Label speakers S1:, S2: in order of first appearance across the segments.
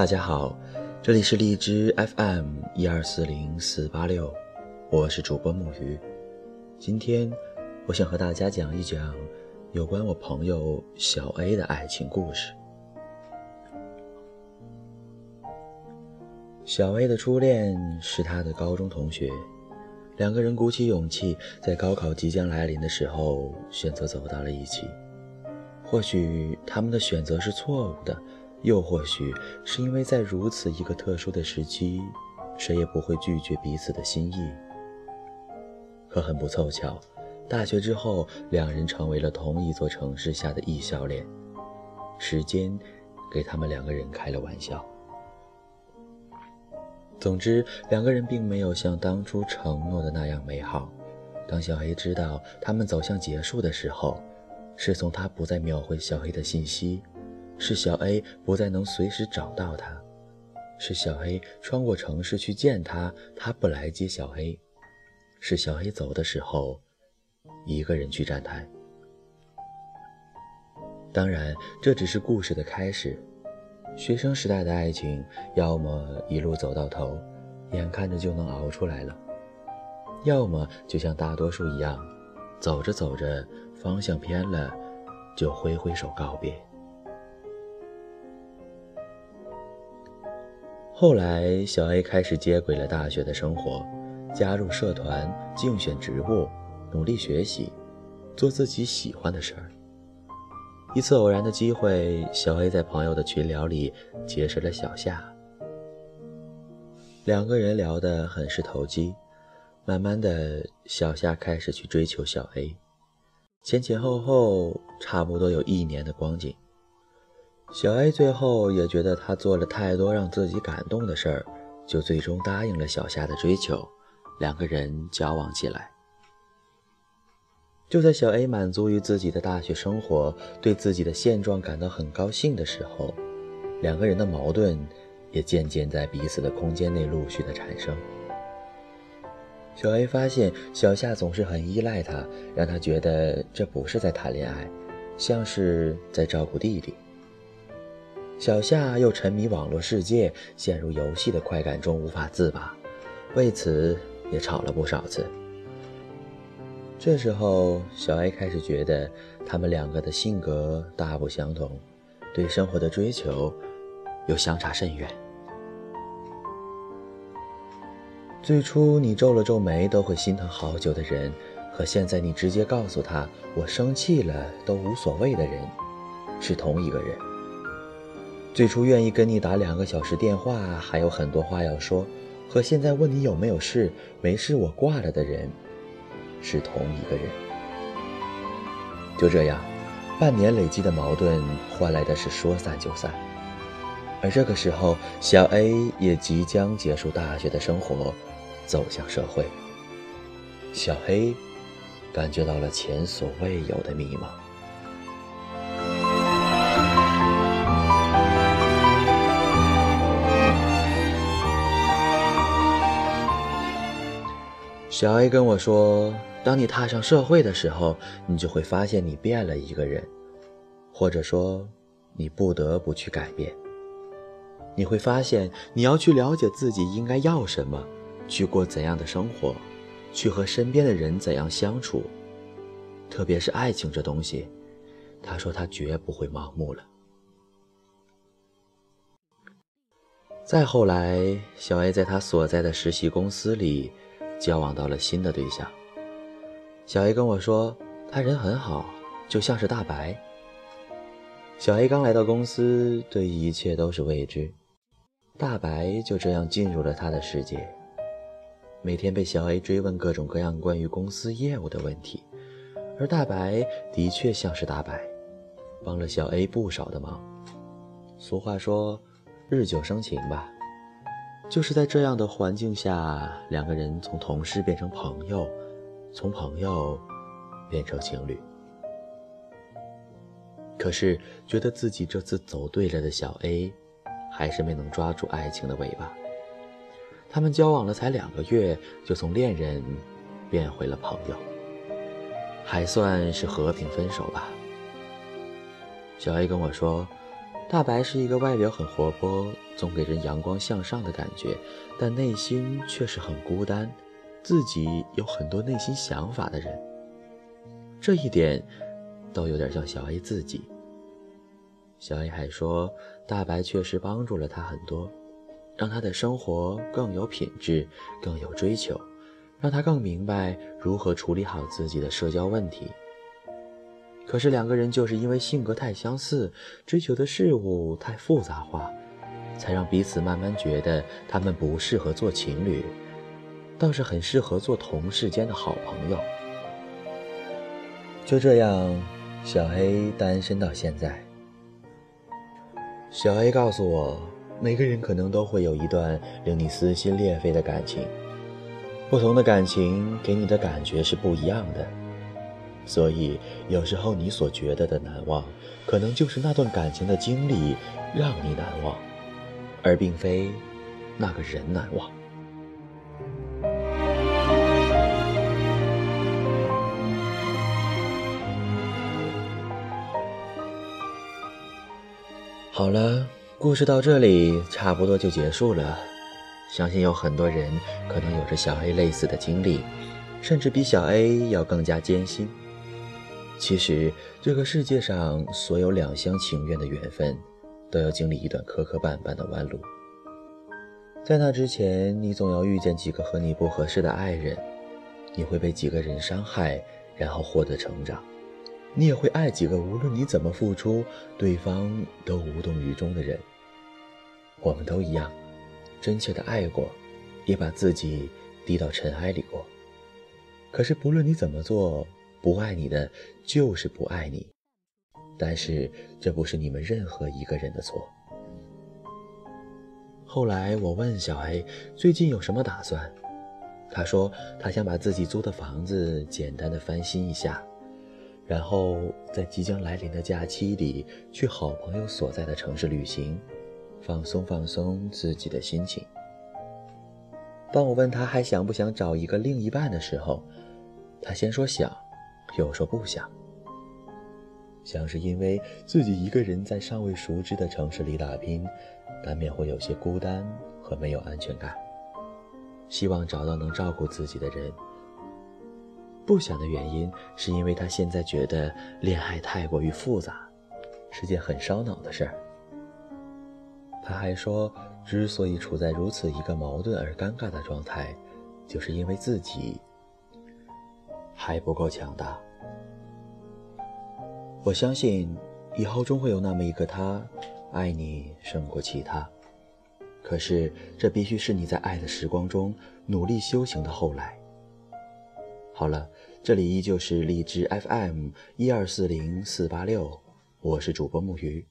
S1: 大家好，这里是荔枝 FM 一二四零四八六，我是主播木鱼。今天我想和大家讲一讲有关我朋友小 A 的爱情故事。小 A 的初恋是他的高中同学，两个人鼓起勇气，在高考即将来临的时候选择走到了一起。或许他们的选择是错误的，又或许是因为在如此一个特殊的时期，谁也不会拒绝彼此的心意。可很不凑巧，大学之后，两人成为了同一座城市下的异校恋。时间给他们两个人开了玩笑。总之，两个人并没有像当初承诺的那样美好。当小黑知道他们走向结束的时候，是从他不再秒回小黑的信息，是小 A 不再能随时找到他，是小黑穿过城市去见他，他不来接小黑，是小黑走的时候，一个人去站台。当然，这只是故事的开始。学生时代的爱情，要么一路走到头，眼看着就能熬出来了，要么就像大多数一样，走着走着。方向偏了，就挥挥手告别。后来，小 A 开始接轨了大学的生活，加入社团，竞选职务，努力学习，做自己喜欢的事儿。一次偶然的机会，小 A 在朋友的群聊里结识了小夏，两个人聊得很是投机。慢慢的，小夏开始去追求小 A。前前后后差不多有一年的光景，小 A 最后也觉得他做了太多让自己感动的事儿，就最终答应了小夏的追求，两个人交往起来。就在小 A 满足于自己的大学生活，对自己的现状感到很高兴的时候，两个人的矛盾也渐渐在彼此的空间内陆续的产生。小 A 发现小夏总是很依赖他，让他觉得这不是在谈恋爱，像是在照顾弟弟。小夏又沉迷网络世界，陷入游戏的快感中无法自拔，为此也吵了不少次。这时候，小 A 开始觉得他们两个的性格大不相同，对生活的追求又相差甚远。最初你皱了皱眉都会心疼好久的人，和现在你直接告诉他我生气了都无所谓的人，是同一个人。最初愿意跟你打两个小时电话，还有很多话要说，和现在问你有没有事，没事我挂了的人，是同一个人。就这样，半年累积的矛盾换来的是说散就散。而这个时候，小 A 也即将结束大学的生活。走向社会，小黑感觉到了前所未有的迷茫。小 A 跟我说：“当你踏上社会的时候，你就会发现你变了一个人，或者说，你不得不去改变。你会发现，你要去了解自己应该要什么。”去过怎样的生活，去和身边的人怎样相处，特别是爱情这东西，他说他绝不会盲目了。再后来，小 A 在他所在的实习公司里交往到了新的对象。小 A 跟我说，他人很好，就像是大白。小 A 刚来到公司，对一切都是未知，大白就这样进入了他的世界。每天被小 A 追问各种各样关于公司业务的问题，而大白的确像是大白，帮了小 A 不少的忙。俗话说，日久生情吧，就是在这样的环境下，两个人从同事变成朋友，从朋友变成情侣。可是，觉得自己这次走对了的小 A，还是没能抓住爱情的尾巴。他们交往了才两个月，就从恋人变回了朋友，还算是和平分手吧。小 A 跟我说，大白是一个外表很活泼、总给人阳光向上的感觉，但内心却是很孤单，自己有很多内心想法的人。这一点，都有点像小 A 自己。小 A 还说，大白确实帮助了他很多，让他的生活更有品质，更有追求，让他更明白如何处理好自己的社交问题。可是两个人就是因为性格太相似，追求的事物太复杂化，才让彼此慢慢觉得他们不适合做情侣，倒是很适合做同事间的好朋友。就这样，小 A 单身到现在。小 A 告诉我，每个人可能都会有一段令你撕心裂肺的感情，不同的感情给你的感觉是不一样的，所以有时候你所觉得的难忘，可能就是那段感情的经历让你难忘，而并非那个人难忘。好了，故事到这里差不多就结束了。相信有很多人可能有着小 A 类似的经历，甚至比小 A 要更加艰辛。其实，这个世界上所有两厢情愿的缘分，都要经历一段磕磕绊绊的弯路。在那之前，你总要遇见几个和你不合适的爱人，你会被几个人伤害，然后获得成长。你也会爱几个无论你怎么付出，对方都无动于衷的人。我们都一样，真切的爱过，也把自己低到尘埃里过。可是不论你怎么做，不爱你的就是不爱你。但是这不是你们任何一个人的错。后来我问小 A 最近有什么打算，他说他想把自己租的房子简单的翻新一下。然后在即将来临的假期里，去好朋友所在的城市旅行，放松放松自己的心情。当我问他还想不想找一个另一半的时候，他先说想，又说不想。想是因为自己一个人在尚未熟知的城市里打拼，难免会有些孤单和没有安全感，希望找到能照顾自己的人。不想的原因，是因为他现在觉得恋爱太过于复杂，是件很烧脑的事儿。他还说，之所以处在如此一个矛盾而尴尬的状态，就是因为自己还不够强大。我相信，以后终会有那么一个他，爱你胜过其他。可是，这必须是你在爱的时光中努力修行的后来。好了，这里依旧是荔枝 FM 一二四零四八六，我是主播木鱼，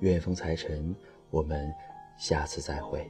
S1: 愿风财神，我们下次再会。